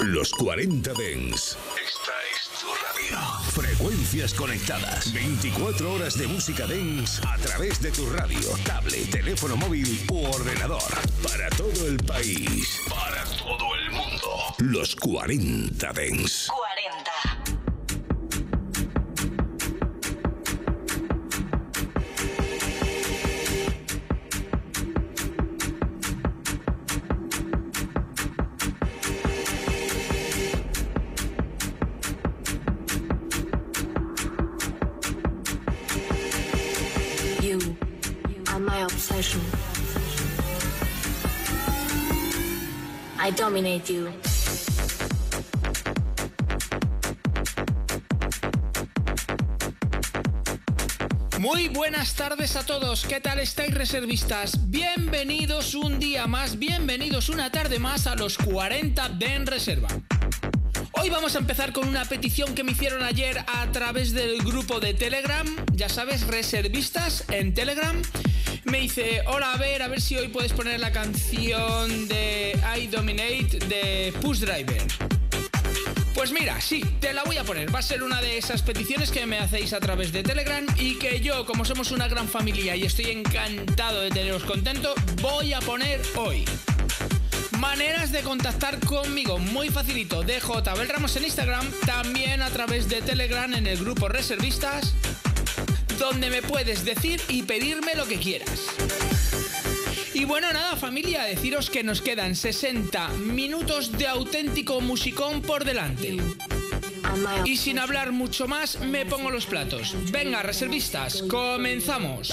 Los 40 Dens. Esta es tu radio. Frecuencias conectadas. 24 horas de música Dens a través de tu radio, tablet, teléfono móvil u ordenador. Para todo el país. Para todo el mundo. Los 40 Dens. Muy buenas tardes a todos, ¿qué tal estáis reservistas? Bienvenidos un día más, bienvenidos una tarde más a los 40 de En Reserva. Hoy vamos a empezar con una petición que me hicieron ayer a través del grupo de Telegram, ya sabes, reservistas en Telegram me dice, hola, a ver, a ver si hoy puedes poner la canción de I Dominate de Push Driver. Pues mira, sí, te la voy a poner. Va a ser una de esas peticiones que me hacéis a través de Telegram y que yo, como somos una gran familia y estoy encantado de teneros contento, voy a poner hoy. Maneras de contactar conmigo, muy facilito. Dejo Tabel Ramos en Instagram, también a través de Telegram en el grupo Reservistas donde me puedes decir y pedirme lo que quieras. Y bueno, nada familia, deciros que nos quedan 60 minutos de auténtico musicón por delante. Y sin hablar mucho más, me pongo los platos. Venga, reservistas, comenzamos.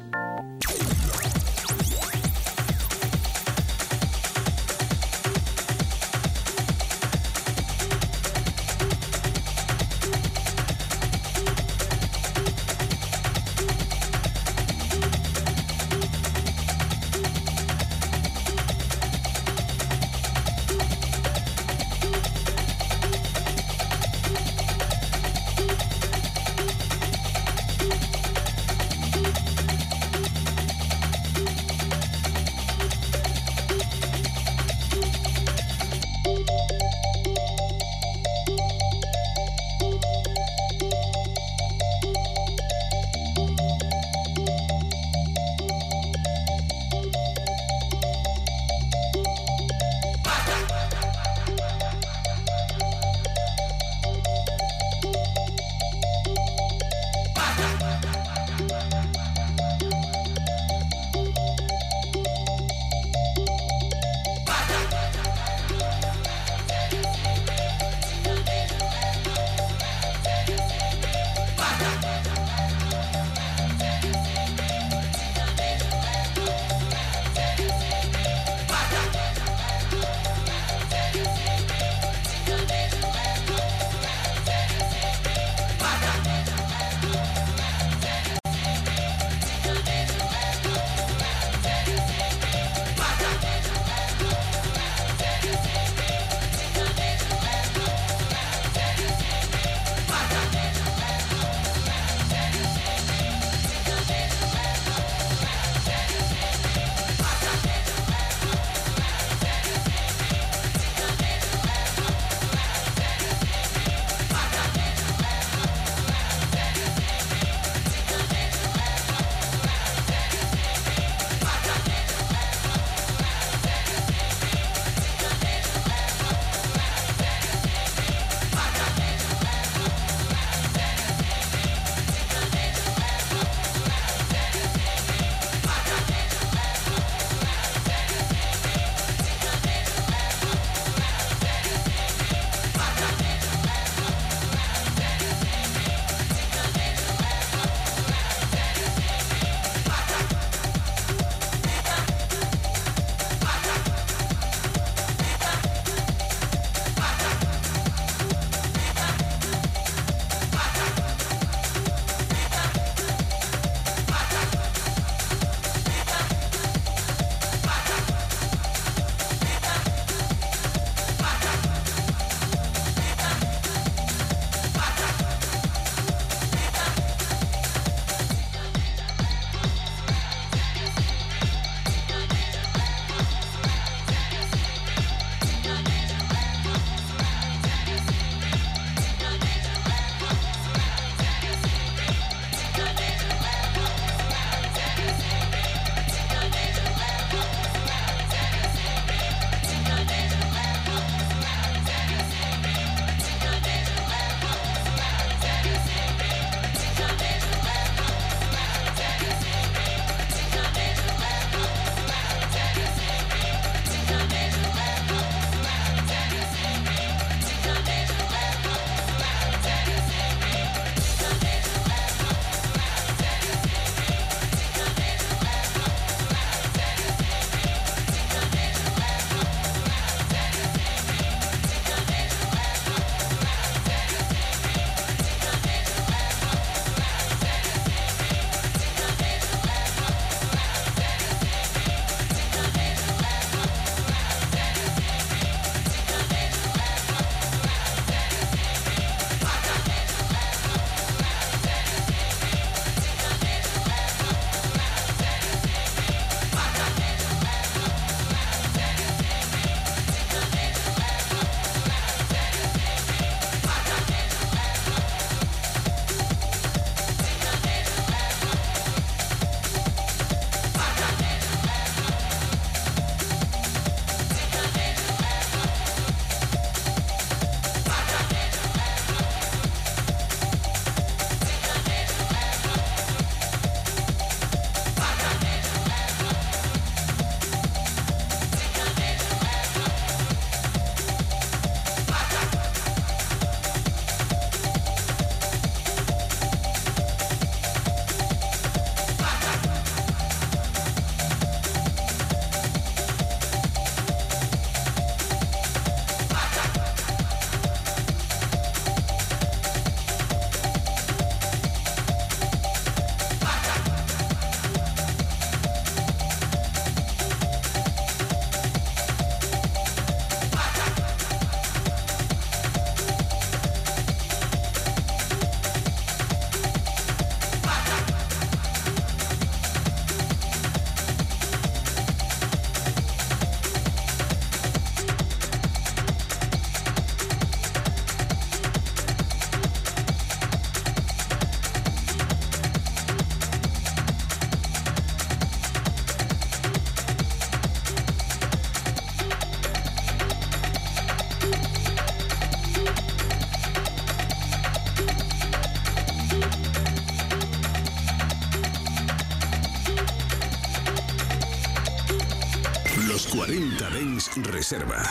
Reserva.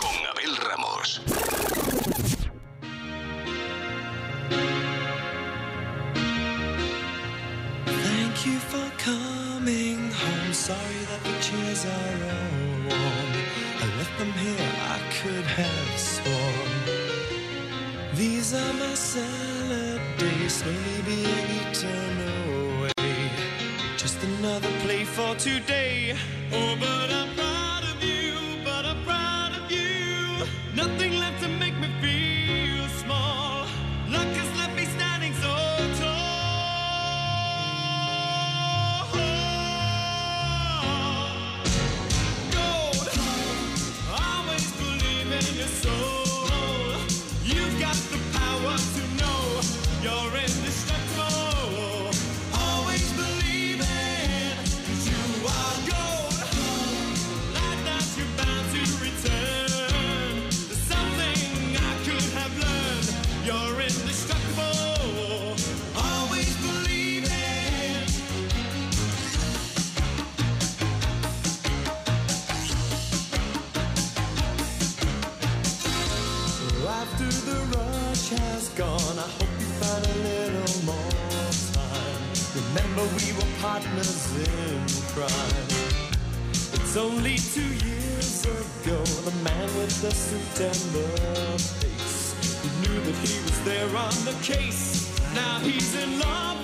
Con Abel Ramos. Thank you for coming home. Sorry that the chairs are all warm. I left them here, I could have sworn. These are my salad days, slowly being eaten away. Just another play for today. Oh, but I'm. partners in crime. It's only two years ago, the man with the suit and the face who knew that he was there on the case. Now he's in love.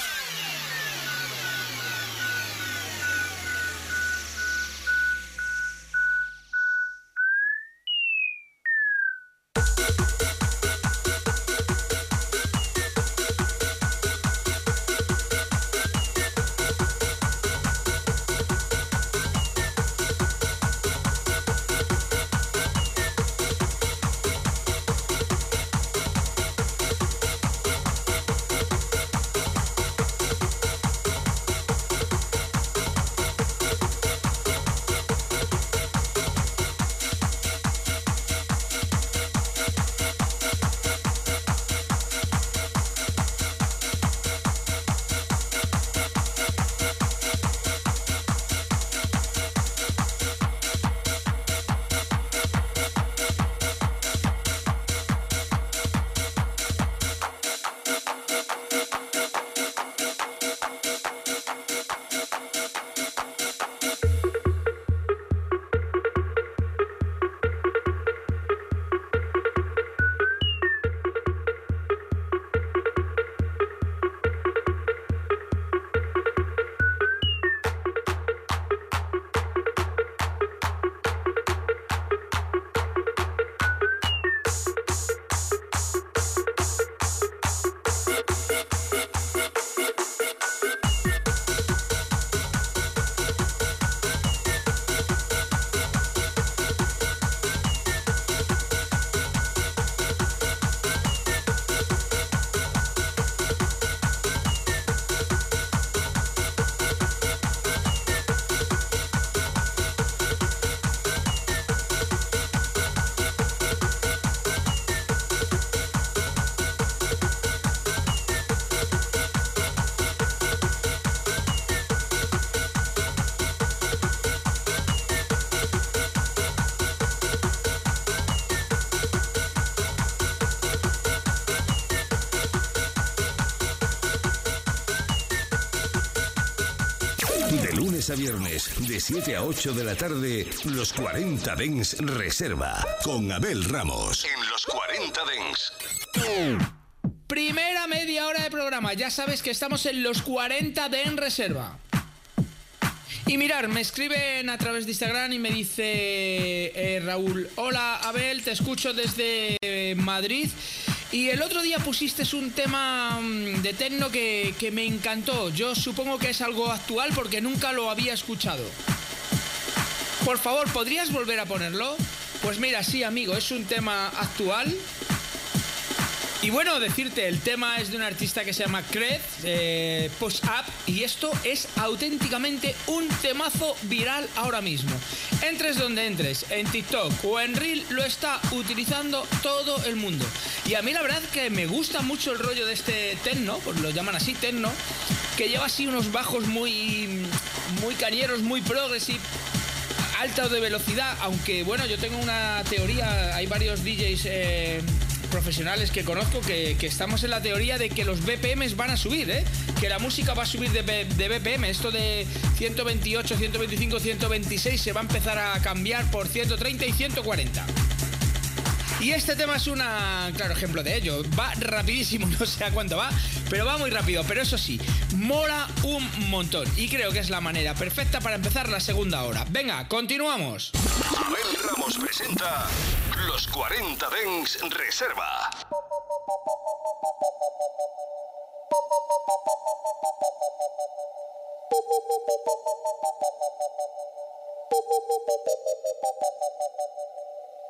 De 7 a 8 de la tarde, los 40 Dens Reserva, con Abel Ramos. En los 40 Dens. Primera media hora de programa. Ya sabes que estamos en los 40 de En Reserva. Y mirar, me escriben a través de Instagram y me dice eh, Raúl, hola Abel, te escucho desde eh, Madrid. Y el otro día pusiste un tema mm, de techno que, que me encantó. Yo supongo que es algo actual porque nunca lo había escuchado. Por favor, ¿podrías volver a ponerlo? Pues mira, sí, amigo, es un tema actual. Y bueno, decirte, el tema es de un artista que se llama Cred, eh, Post Up, y esto es auténticamente un temazo viral ahora mismo. Entres donde entres, en TikTok o en Reel, lo está utilizando todo el mundo. Y a mí la verdad que me gusta mucho el rollo de este techno, pues lo llaman así techno, que lleva así unos bajos muy, muy cañeros, muy progressive alta de velocidad, aunque bueno, yo tengo una teoría, hay varios DJs eh, profesionales que conozco que, estamos en la teoría de que los BPMs van a subir, ¿eh? que la música va a subir de BPM, esto de 128, 125, 126 se va a empezar a cambiar por 130 y 140. Y este tema es un claro ejemplo de ello. Va rapidísimo, no sé a cuánto va, pero va muy rápido. Pero eso sí, mola un montón. Y creo que es la manera perfecta para empezar la segunda hora. Venga, continuamos. Abel Ramos presenta los 40 Dens Reserva.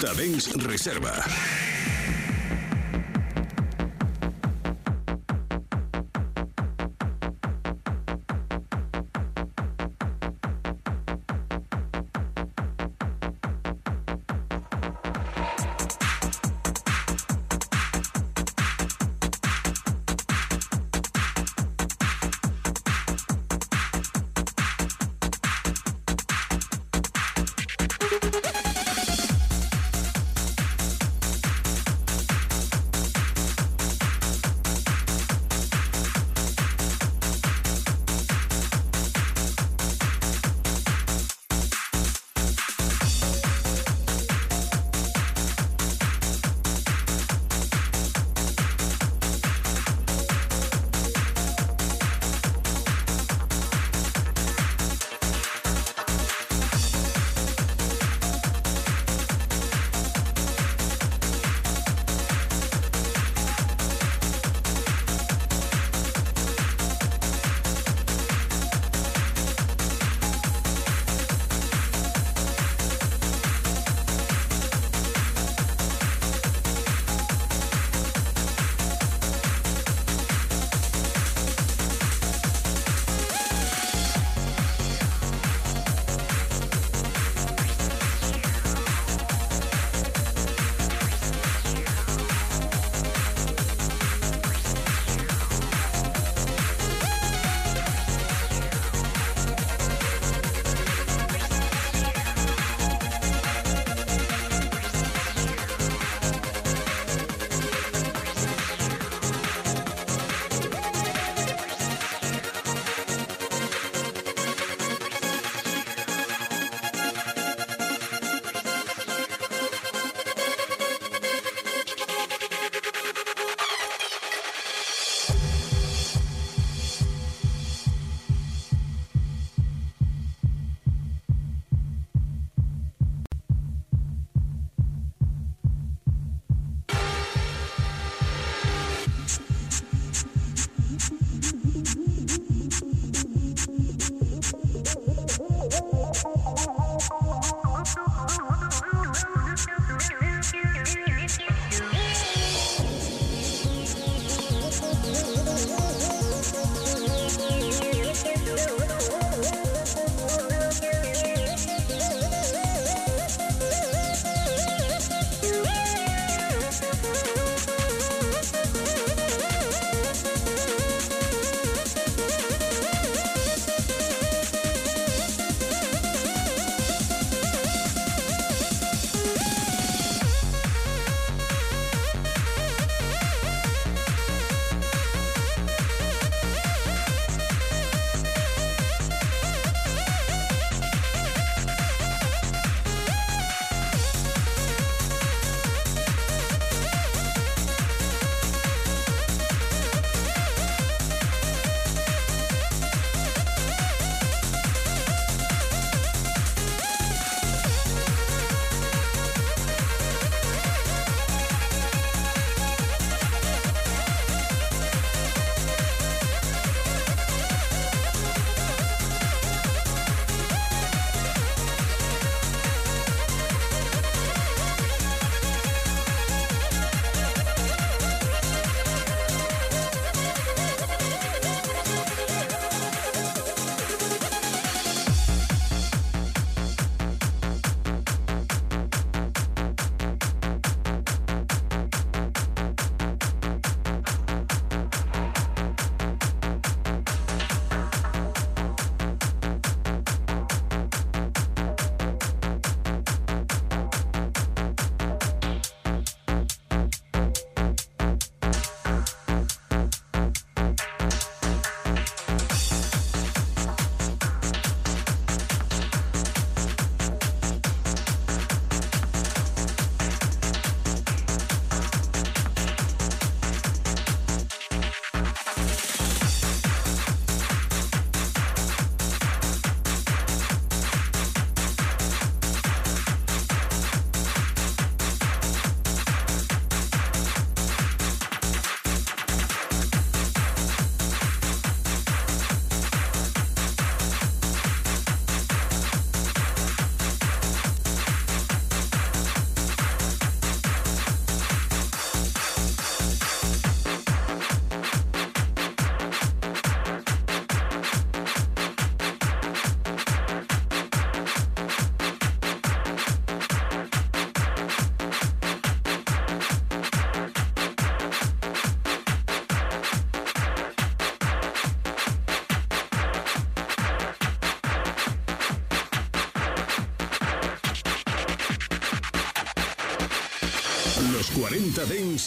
40 Dens Reserva.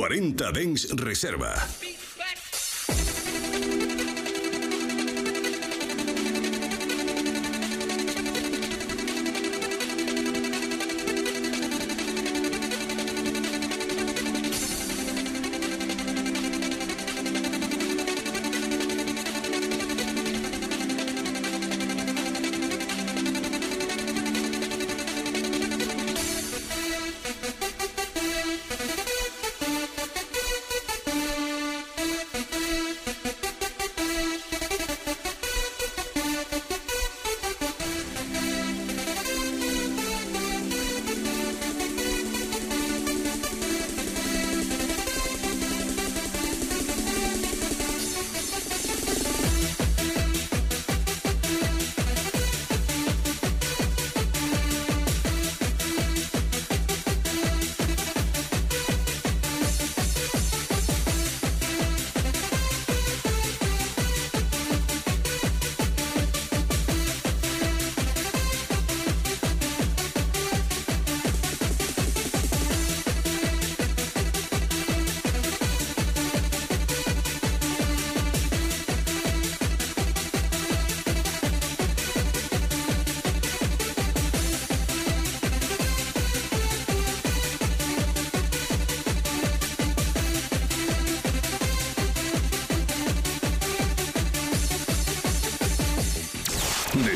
40 Dens Reserva.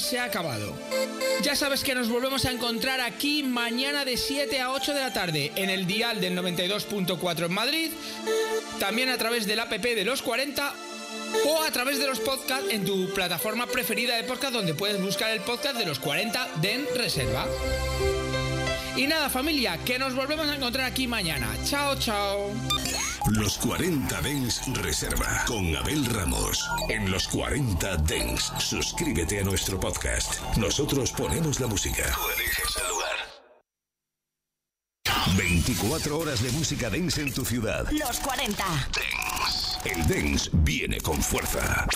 Se ha acabado. Ya sabes que nos volvemos a encontrar aquí mañana de 7 a 8 de la tarde en el dial del 92.4 en Madrid, también a través del app de los 40 o a través de los podcasts en tu plataforma preferida de podcast donde puedes buscar el podcast de los 40 Den Reserva. Y nada familia, que nos volvemos a encontrar aquí mañana. Chao, chao. Los 40 Dens Reserva con Abel Ramos. En los 40 Dens, suscríbete a nuestro podcast. Nosotros ponemos la música. Tú eliges el lugar. 24 horas de música dance en tu ciudad. Los 40. El dance viene con fuerza.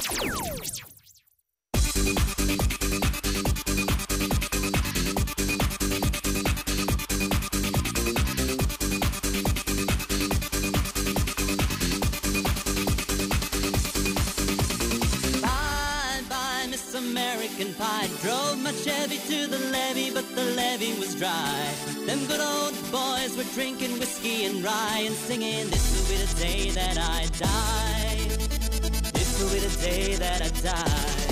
Chevy to the levee, but the levee was dry. Them good old boys were drinking whiskey and rye and singing, This will be the day that I die. This will be the day that I die.